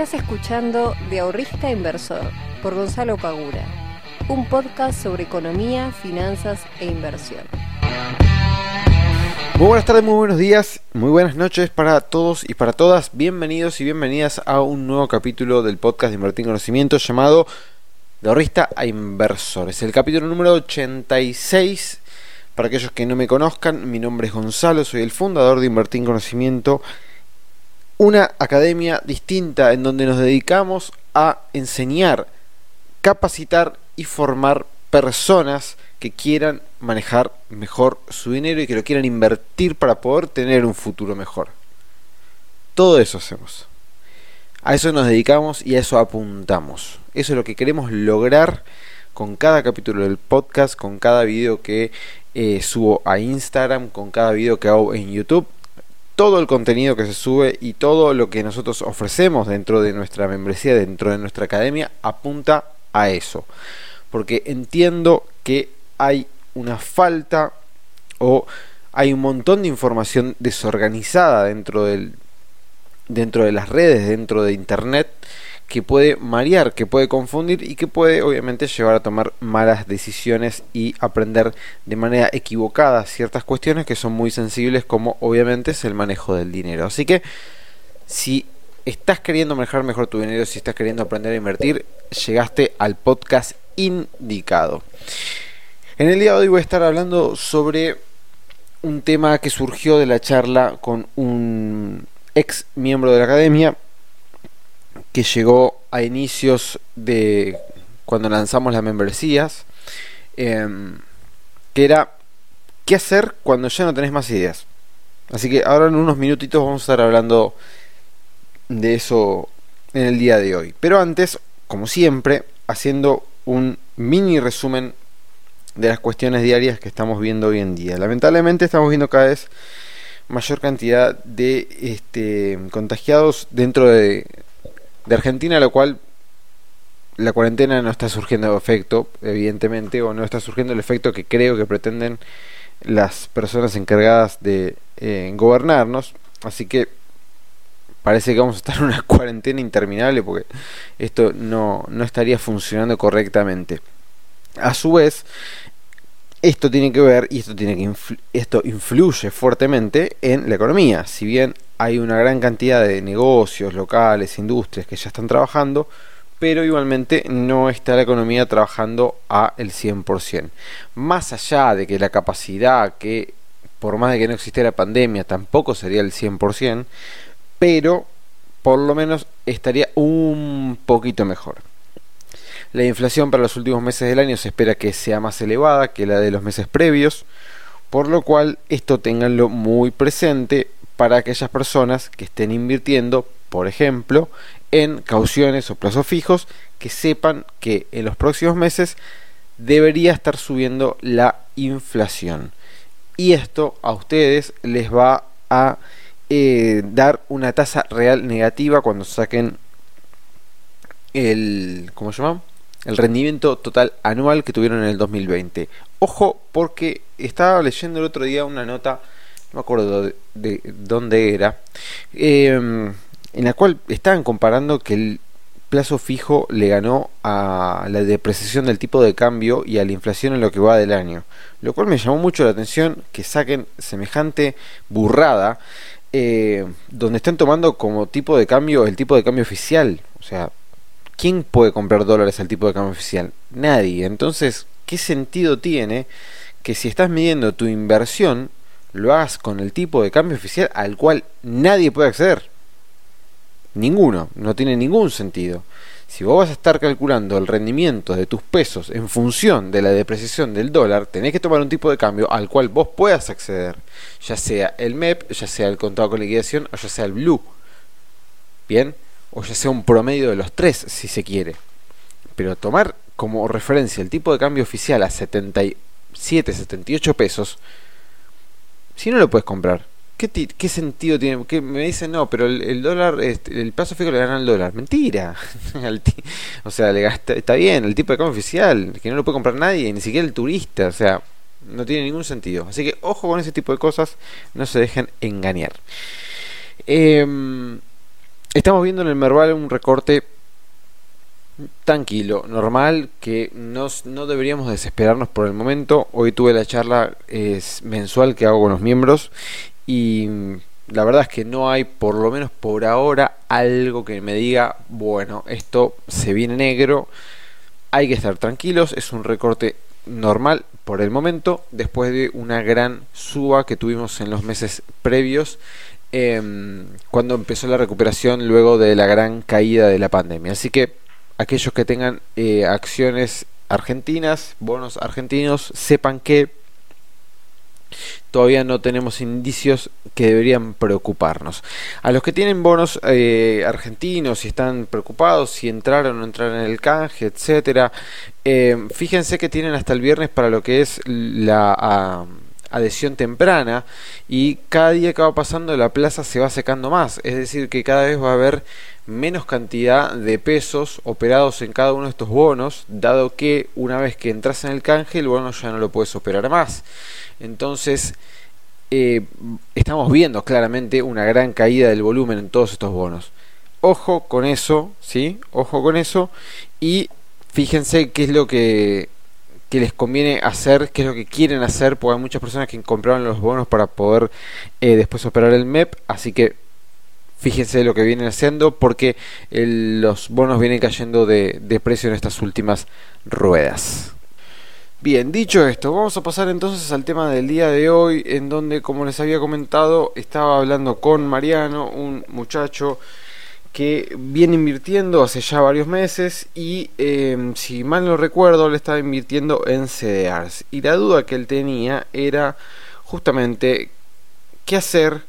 Estás escuchando De Ahorrista Inversor por Gonzalo Pagura, un podcast sobre economía, finanzas e inversión. Muy buenas tardes, muy buenos días, muy buenas noches para todos y para todas. Bienvenidos y bienvenidas a un nuevo capítulo del podcast de Invertir en Conocimiento llamado De Ahorrista a Inversor. Es el capítulo número 86. Para aquellos que no me conozcan, mi nombre es Gonzalo, soy el fundador de Invertir en Conocimiento una academia distinta en donde nos dedicamos a enseñar, capacitar y formar personas que quieran manejar mejor su dinero y que lo quieran invertir para poder tener un futuro mejor. Todo eso hacemos. A eso nos dedicamos y a eso apuntamos. Eso es lo que queremos lograr con cada capítulo del podcast, con cada video que eh, subo a Instagram, con cada video que hago en YouTube todo el contenido que se sube y todo lo que nosotros ofrecemos dentro de nuestra membresía, dentro de nuestra academia, apunta a eso. Porque entiendo que hay una falta o hay un montón de información desorganizada dentro del dentro de las redes, dentro de internet que puede marear, que puede confundir y que puede obviamente llevar a tomar malas decisiones y aprender de manera equivocada ciertas cuestiones que son muy sensibles como obviamente es el manejo del dinero. Así que si estás queriendo manejar mejor tu dinero, si estás queriendo aprender a invertir, llegaste al podcast indicado. En el día de hoy voy a estar hablando sobre un tema que surgió de la charla con un ex miembro de la academia que llegó a inicios de cuando lanzamos las membresías, em, que era qué hacer cuando ya no tenés más ideas. Así que ahora en unos minutitos vamos a estar hablando de eso en el día de hoy. Pero antes, como siempre, haciendo un mini resumen de las cuestiones diarias que estamos viendo hoy en día. Lamentablemente estamos viendo cada vez mayor cantidad de este, contagiados dentro de, de Argentina, lo cual la cuarentena no está surgiendo efecto, evidentemente, o no está surgiendo el efecto que creo que pretenden las personas encargadas de eh, gobernarnos. Así que parece que vamos a estar en una cuarentena interminable porque esto no, no estaría funcionando correctamente. A su vez, esto tiene que ver y esto tiene que esto influye fuertemente en la economía. Si bien hay una gran cantidad de negocios locales, industrias que ya están trabajando, pero igualmente no está la economía trabajando a el 100%. Más allá de que la capacidad que por más de que no existiera pandemia tampoco sería el 100%, pero por lo menos estaría un poquito mejor. La inflación para los últimos meses del año se espera que sea más elevada que la de los meses previos, por lo cual esto tenganlo muy presente para aquellas personas que estén invirtiendo, por ejemplo, en cauciones o plazos fijos, que sepan que en los próximos meses debería estar subiendo la inflación. Y esto a ustedes les va a eh, dar una tasa real negativa cuando saquen el. ¿Cómo se llama? el rendimiento total anual que tuvieron en el 2020. Ojo, porque estaba leyendo el otro día una nota, no me acuerdo de, dónde era, em, en la cual estaban comparando que el plazo fijo le ganó a la depreciación del tipo de cambio y a la inflación en lo que va del año. Lo cual me llamó mucho la atención que saquen semejante burrada, eh, donde están tomando como tipo de cambio el tipo de cambio oficial. O sea, ¿quién puede comprar dólares al tipo de cambio oficial? Nadie. Entonces, ¿qué sentido tiene que si estás midiendo tu inversión, lo hagas con el tipo de cambio oficial al cual nadie puede acceder? Ninguno, no tiene ningún sentido. Si vos vas a estar calculando el rendimiento de tus pesos en función de la depreciación del dólar, tenés que tomar un tipo de cambio al cual vos puedas acceder, ya sea el MEP, ya sea el contado con liquidación o ya sea el Blue. Bien, o ya sea un promedio de los tres, si se quiere. Pero tomar como referencia el tipo de cambio oficial a 77, 78 pesos, si no lo puedes comprar, ¿qué, qué sentido tiene? Que me dicen, no, pero el, dólar, este, el plazo fijo le gana al dólar. Mentira. o sea, le gasta, está bien, el tipo de cambio oficial, que no lo puede comprar nadie, ni siquiera el turista, o sea, no tiene ningún sentido. Así que ojo con ese tipo de cosas, no se dejen engañar. Eh, estamos viendo en el Merval un recorte tranquilo, normal, que no, no deberíamos desesperarnos por el momento. Hoy tuve la charla mensual que hago con los miembros y la verdad es que no hay, por lo menos por ahora, algo que me diga, bueno, esto se viene negro, hay que estar tranquilos, es un recorte normal por el momento, después de una gran suba que tuvimos en los meses previos, eh, cuando empezó la recuperación luego de la gran caída de la pandemia. Así que aquellos que tengan eh, acciones argentinas, bonos argentinos, sepan que todavía no tenemos indicios que deberían preocuparnos. A los que tienen bonos eh, argentinos y están preocupados si entrar o no entrar en el canje, etcétera, eh, fíjense que tienen hasta el viernes para lo que es la adhesión temprana y cada día que va pasando la plaza se va secando más, es decir que cada vez va a haber menos cantidad de pesos operados en cada uno de estos bonos, dado que una vez que entras en el canje el bono ya no lo puedes operar más. Entonces, eh, estamos viendo claramente una gran caída del volumen en todos estos bonos. Ojo con eso, ¿sí? Ojo con eso. Y fíjense qué es lo que, que les conviene hacer, qué es lo que quieren hacer, porque hay muchas personas que compraron los bonos para poder eh, después operar el MEP. Así que fíjense lo que vienen haciendo, porque los bonos vienen cayendo de, de precio en estas últimas ruedas. Bien, dicho esto, vamos a pasar entonces al tema del día de hoy, en donde, como les había comentado, estaba hablando con Mariano, un muchacho que viene invirtiendo hace ya varios meses y, em, si mal no recuerdo, le estaba invirtiendo en CDRs. Y la duda que él tenía era justamente qué hacer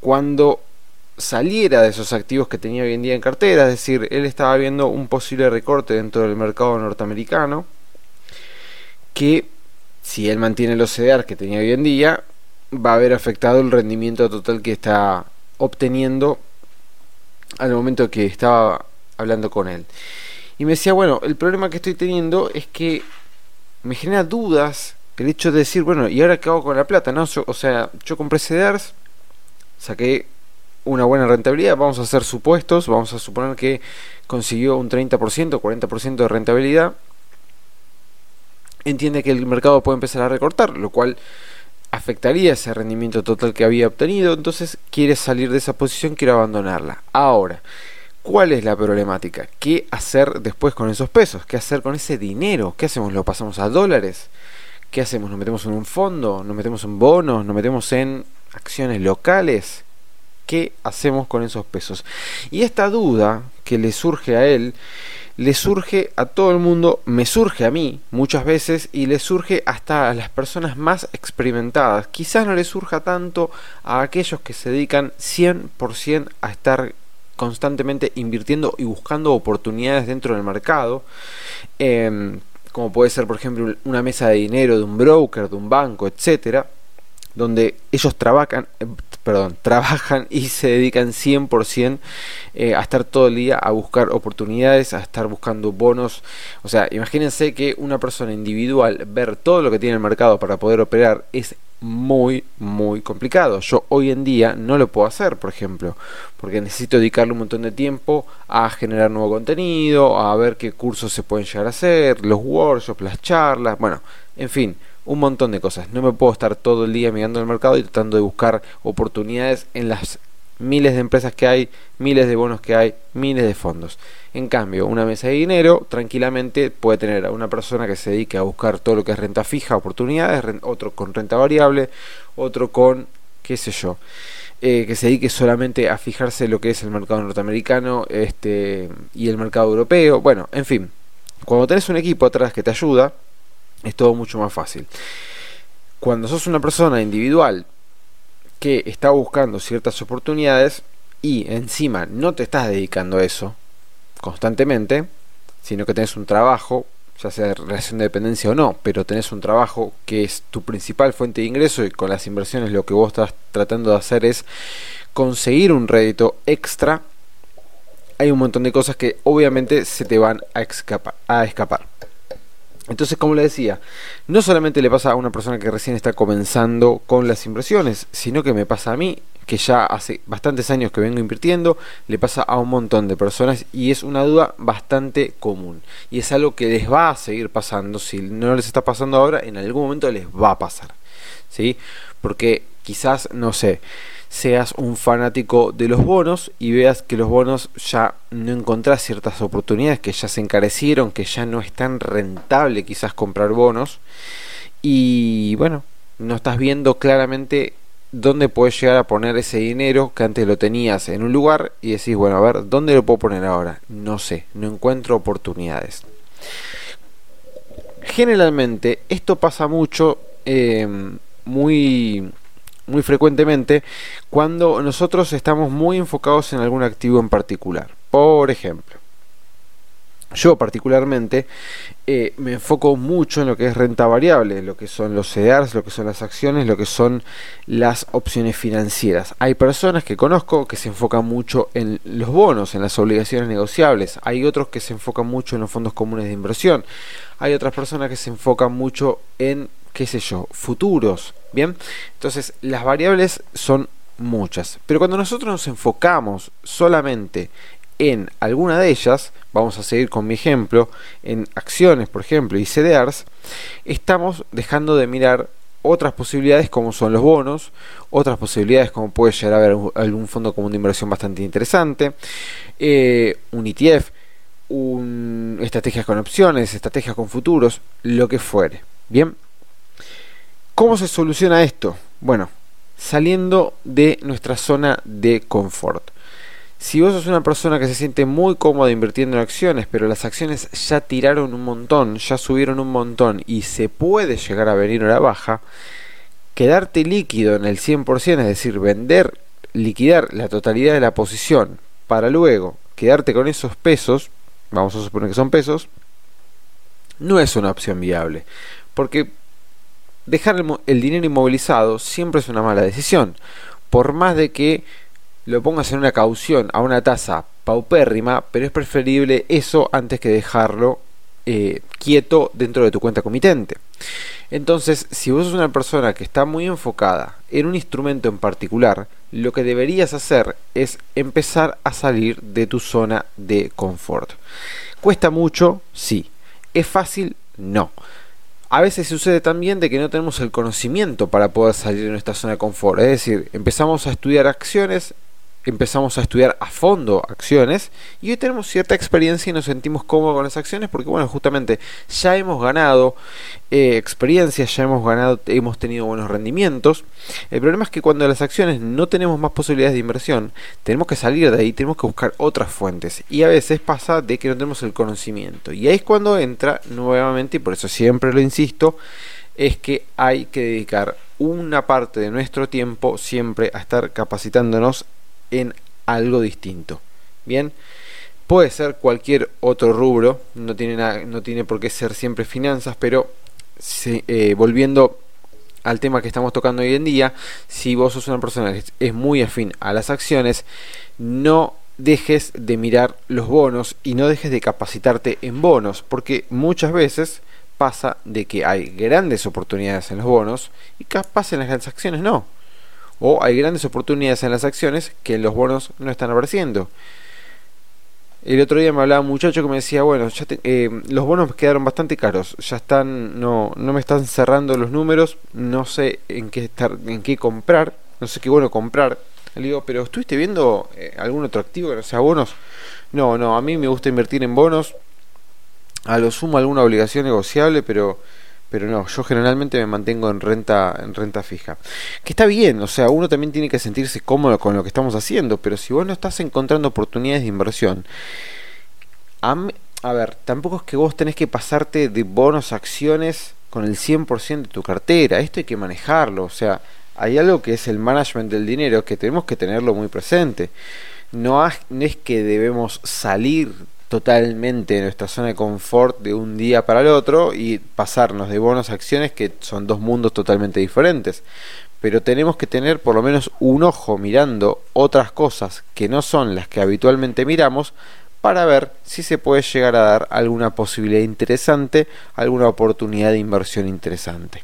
cuando saliera de esos activos que tenía hoy en día en cartera, es decir, él estaba viendo un posible recorte dentro del mercado norteamericano que si él mantiene los CDR que tenía hoy en día, va a haber afectado el rendimiento total que está obteniendo al momento que estaba hablando con él. Y me decía, bueno, el problema que estoy teniendo es que me genera dudas el hecho de decir, bueno, ¿y ahora qué hago con la plata? ¿No? o sea, yo compré CDRs, saqué una buena rentabilidad, vamos a hacer supuestos, vamos a suponer que consiguió un 30%, 40% de rentabilidad entiende que el mercado puede empezar a recortar, lo cual afectaría ese rendimiento total que había obtenido, entonces quiere salir de esa posición, quiere abandonarla. Ahora, ¿cuál es la problemática? ¿Qué hacer después con esos pesos? ¿Qué hacer con ese dinero? ¿Qué hacemos? ¿Lo pasamos a dólares? ¿Qué hacemos? ¿Nos metemos en un fondo? ¿Nos metemos en bonos? ¿Nos metemos en acciones locales? ¿Qué hacemos con esos pesos? Y esta duda que le surge a él le surge a todo el mundo, me surge a mí muchas veces y le surge hasta a las personas más experimentadas. Quizás no le surja tanto a aquellos que se dedican 100% a estar constantemente invirtiendo y buscando oportunidades dentro del mercado. Em, como puede ser, por ejemplo, una mesa de dinero de un broker, de un banco, etcétera, donde ellos trabajan, eh, perdón, trabajan y se dedican 100% eh, a estar todo el día a buscar oportunidades, a estar buscando bonos. O sea, imagínense que una persona individual ver todo lo que tiene el mercado para poder operar es muy, muy complicado. Yo hoy en día no lo puedo hacer, por ejemplo, porque necesito dedicarle un montón de tiempo a generar nuevo contenido, a ver qué cursos se pueden llegar a hacer, los workshops, las charlas, bueno, en fin un montón de cosas. No me puedo estar todo el día mirando el mercado y tratando de buscar oportunidades en las miles de empresas que hay, miles de bonos que hay, miles de fondos. En cambio, una mesa de dinero tranquilamente puede tener a una persona que se dedique a buscar todo lo que es renta fija, oportunidades, otro con renta variable, otro con, qué sé yo, eh, que se dedique solamente a fijarse lo que es el mercado norteamericano este, y el mercado europeo. Bueno, en fin, cuando tenés un equipo atrás que te ayuda, es todo mucho más fácil. Cuando sos una persona individual que está buscando ciertas oportunidades y encima no te estás dedicando a eso constantemente, sino que tenés un trabajo, ya sea relación de dependencia o no, pero tenés un trabajo que es tu principal fuente de ingreso y con las inversiones lo que vos estás tratando de hacer es conseguir un rédito extra, hay un montón de cosas que obviamente se te van a. A escapar. Entonces, como le decía, no solamente le pasa a una persona que recién está comenzando con las impresiones, sino que me pasa a mí que ya hace bastantes años que vengo invirtiendo, le pasa a un montón de personas y es una duda bastante común. Y es algo que les va a seguir pasando, si no les está pasando ahora, en algún momento les va a pasar. ¿Sí? Porque quizás, no sé, seas un fanático de los bonos y veas que los bonos ya no encontrás ciertas oportunidades, que ya se encarecieron, que ya no es tan rentable quizás comprar bonos. Y bueno, no estás viendo claramente dónde puedes llegar a poner ese dinero que antes lo tenías en un lugar y decís, bueno, a ver, ¿dónde lo puedo poner ahora? No sé, no encuentro oportunidades. Generalmente esto pasa mucho, eh, muy, muy frecuentemente, cuando nosotros estamos muy enfocados en algún activo en particular. Por ejemplo, yo particularmente eh, me enfoco mucho en lo que es renta variable, lo que son los CDRs, lo que son las acciones, lo que son las opciones financieras. Hay personas que conozco que se enfocan mucho en los bonos, en las obligaciones negociables. Hay otros que se enfocan mucho en los fondos comunes de inversión. Hay otras personas que se enfocan mucho en, qué sé yo, futuros. Bien, entonces las variables son muchas. Pero cuando nosotros nos enfocamos solamente en alguna de ellas, vamos a seguir con mi ejemplo, en acciones, por ejemplo, y CDRs, estamos dejando de mirar otras posibilidades como son los bonos, otras posibilidades como puede llegar a haber algún fondo común de inversión bastante interesante, eh, un ETF, estrategias con opciones, estrategias con futuros, lo que fuere. Bien, ¿cómo se soluciona esto? Bueno, saliendo de nuestra zona de confort. Si vos sos una persona que se siente muy cómoda invirtiendo en acciones, pero las acciones ya tiraron un montón, ya subieron un montón y se puede llegar a venir a la baja, quedarte líquido en el 100%, es decir, vender, liquidar la totalidad de la posición para luego quedarte con esos pesos, vamos a suponer que son pesos, no es una opción viable. Porque dejar el, el dinero inmovilizado siempre es una mala decisión. Por más de que lo pongas en una caución a una tasa paupérrima, pero es preferible eso antes que dejarlo eh, quieto dentro de tu cuenta comitente. Entonces, si vos sos una persona que está muy enfocada en un instrumento en particular, lo que deberías hacer es empezar a salir de tu zona de confort. ¿Cuesta mucho? Sí. ¿Es fácil? No. A veces sucede también de que no tenemos el conocimiento para poder salir de nuestra zona de confort. Es decir, empezamos a estudiar acciones, empezamos a estudiar a fondo acciones y hoy tenemos cierta experiencia y nos sentimos cómodos con las acciones porque bueno justamente ya hemos ganado eh, experiencia ya hemos ganado hemos tenido buenos rendimientos. El problema es que cuando las acciones no tenemos más posibilidades de inversión tenemos que salir de ahí tenemos que buscar otras fuentes y a veces pasa de que no tenemos el conocimiento. Y ahí es cuando entra nuevamente y por eso siempre lo insisto es que hay que dedicar una parte de nuestro tiempo siempre a estar capacitándonos en algo distinto. Bien, puede ser cualquier otro rubro, no tiene, nada, no tiene por qué ser siempre finanzas, pero eh, volviendo al tema que estamos tocando hoy en día, si vos sos una persona que es muy afín a las acciones, no dejes de mirar los bonos y no dejes de capacitarte en bonos, porque muchas veces pasa de que hay grandes oportunidades en los bonos y capaz en las acciones no o hay grandes oportunidades en las acciones que los bonos no están apareciendo. El otro día me hablaba un muchacho que me decía, bueno, ya eh, los bonos quedaron bastante caros, ya están, no, no me están cerrando los números, no sé en qué estar, en qué comprar, no sé qué bueno comprar. Le digo, pero ¿estuviste viendo eh, algún otro activo que no sea bonos? No, no, a mí me gusta invertir en bonos, a lo sumo alguna obligación negociable, pero pero no, yo generalmente me mantengo en renta, en renta fija. Que está bien, o sea, uno también tiene que sentirse cómodo con lo que estamos haciendo, pero si vos no estás encontrando oportunidades de inversión, a, ver, tampoco es que vos tenés que pasarte de bonos a acciones con el 100% de tu cartera, esto hay que manejarlo, o sea, hay algo que es el management del dinero que tenemos que tenerlo muy presente. No, es que debemos salir totalmente en nuestra zona de confort de un día para el otro y pasarnos de bonos a acciones que son dos mundos totalmente diferentes. Pero tenemos que tener por lo menos un ojo mirando otras cosas que no son las que habitualmente miramos para ver si se puede llegar a dar alguna posibilidad interesante, alguna oportunidad de inversión interesante.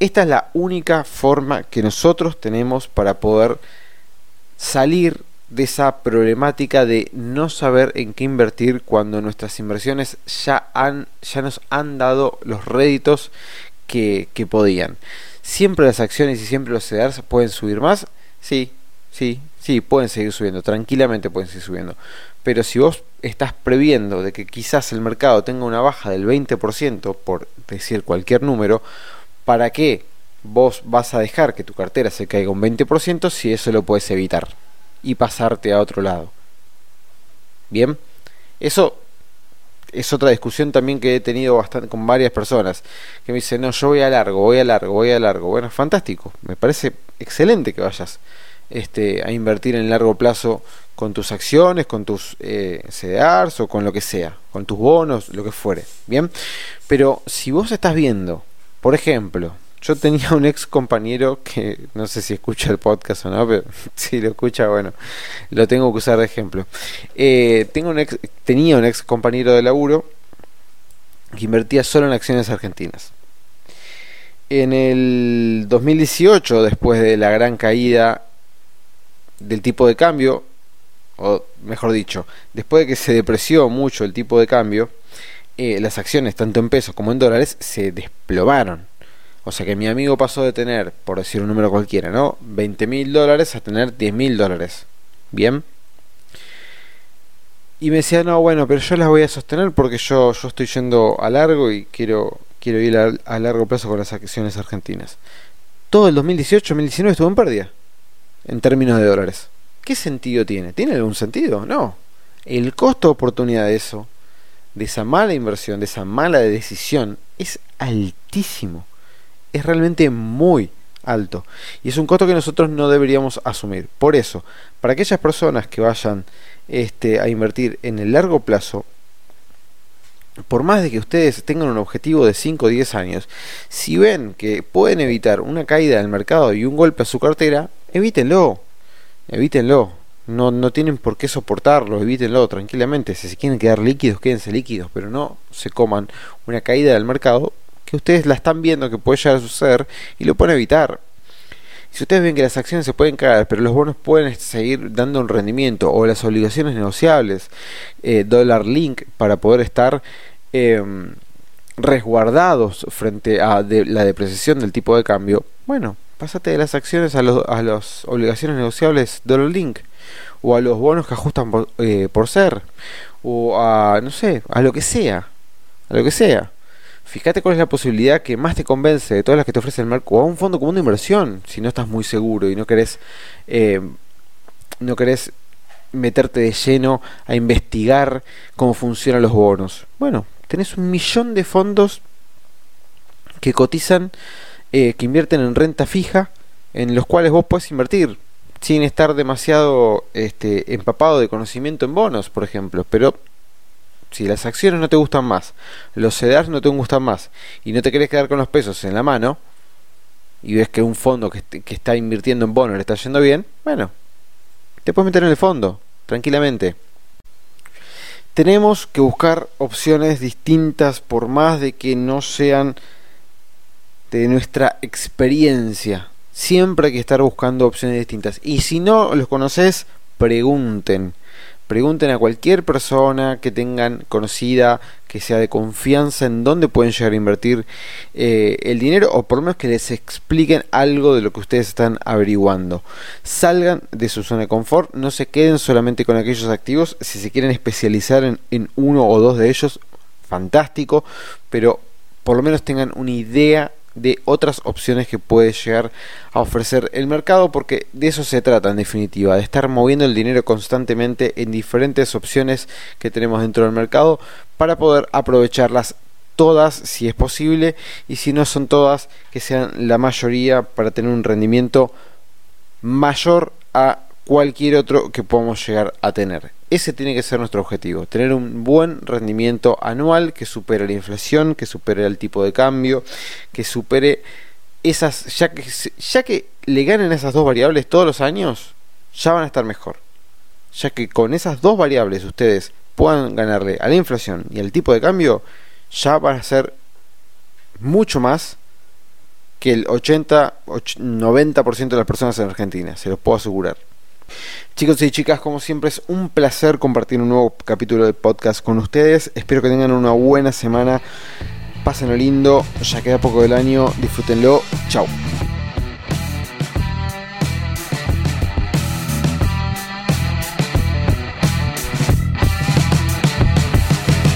Esta es la única forma que nosotros tenemos para poder salir de esa problemática de no saber en qué invertir cuando nuestras inversiones ya, han, ya nos han dado los réditos que, que podían. Siempre las acciones y siempre los CEDARs pueden subir más, sí, sí, sí, pueden seguir subiendo, tranquilamente pueden seguir subiendo. Pero si vos estás previendo de que quizás el mercado tenga una baja del 20%, por decir cualquier número, ¿para qué vos vas a dejar que tu cartera se caiga un 20% si eso lo puedes evitar y pasarte a otro lado? Bien, eso es otra discusión también que he tenido bastante con varias personas que me dicen, no, yo voy a largo, voy a largo, voy a largo. Bueno, fantástico, me parece excelente que vayas este, a invertir en largo plazo con tus acciones, con tus eh, o con lo que sea, con tus bonos, lo que fuere. Bien, pero si vos estás viendo, por ejemplo, yo tenía un ex compañero que no sé si escucha el podcast o no, pero si lo escucha, bueno, lo tengo que usar de ejemplo. Eh, tengo un ex, tenía un ex compañero de laburo que invertía solo en acciones argentinas. En el 2018, después de la gran caída del tipo de cambio, o mejor dicho, después de que se depreció mucho el tipo de cambio, eh, las acciones, tanto en pesos como en dólares, se desplomaron. O sea que mi amigo pasó de tener, por decir un número cualquiera, ¿no? 20 mil dólares a tener 10 mil dólares. Bien. Y me decía, no, bueno, pero yo las voy a sostener porque yo, yo estoy yendo a largo y quiero, quiero ir a, a largo plazo con las acciones argentinas. Todo el 2018-2019 estuvo en pérdida en términos de dólares. ¿Qué sentido tiene? ¿Tiene algún sentido? No. El costo de oportunidad de eso, de esa mala inversión, de esa mala decisión, es altísimo. Es realmente muy alto. Y es un costo que nosotros no deberíamos asumir. Por eso, para aquellas personas que vayan este, a invertir en el largo plazo, por más de que ustedes tengan un objetivo de 5 o 10 años, si ven que pueden evitar una caída del mercado y un golpe a su cartera, evítenlo, evítenlo. No, no tienen por qué soportarlo, evítenlo tranquilamente. Si se quieren quedar líquidos, quédense líquidos, pero no se coman una caída del mercado que ustedes la están viendo que puede llegar a suceder y lo pueden evitar. Si ustedes ven que las acciones se pueden caer, pero los bonos pueden seguir dando un rendimiento, o las obligaciones negociables, eh, dólar link, para poder estar em, resguardados frente a la depreciación del tipo de cambio, bueno, pásate de las acciones a, los, a las obligaciones negociables Dollar Link o a los bonos que ajustan por, eh, por, ser o a no sé a lo que sea a lo que sea fíjate cuál es la posibilidad que más te convence de todas las que te ofrece el mercado a un fondo común de inversión si no estás muy seguro y no querés eh, no querés meterte de lleno a investigar cómo funcionan los bonos bueno tenés un millón de fondos que cotizan eh, que invierten en renta fija, en los cuales vos puedes invertir sin estar demasiado este, empapado de conocimiento en bonos, por ejemplo. Pero si las acciones no te gustan más, los CDRs no te gustan más, y no te querés quedar con los pesos en la mano, y ves que un fondo que, que está invirtiendo en bonos le está yendo bien, bueno, te puedes meter en el fondo, tranquilamente. Tenemos que buscar opciones distintas por más de que no sean de nuestra experiencia. Siempre hay que estar buscando opciones distintas. Y si no los conoces, pregunten. Pregunten a cualquier persona que tengan conocida, que sea de confianza, en dónde pueden llegar a invertir eh, el dinero o por lo menos que les expliquen algo de lo que ustedes están averiguando. Salgan de su zona de confort, no se queden solamente con aquellos activos. Si se quieren especializar en, en uno o dos de ellos, fantástico, pero por lo menos tengan una idea de otras opciones que puede llegar a ofrecer el mercado porque de eso se trata en definitiva, de estar moviendo el dinero constantemente en diferentes opciones que tenemos dentro del mercado para poder aprovecharlas todas si es posible y si no son todas que sean la mayoría para tener un rendimiento mayor a cualquier otro que podamos llegar a tener. Ese tiene que ser nuestro objetivo, tener un buen rendimiento anual que supere la inflación, que supere el tipo de cambio, que supere esas, ya que, ya que le ganen esas dos variables todos los años, ya van a estar mejor. Ya que con esas dos variables ustedes puedan ganarle a la inflación y al tipo de cambio, ya van a ser mucho más que el 80, 90% de las personas en Argentina, se los puedo asegurar. Chicos y chicas, como siempre es un placer compartir un nuevo capítulo de podcast con ustedes. Espero que tengan una buena semana. Pásenlo lindo, ya queda poco del año, disfrútenlo. Chao.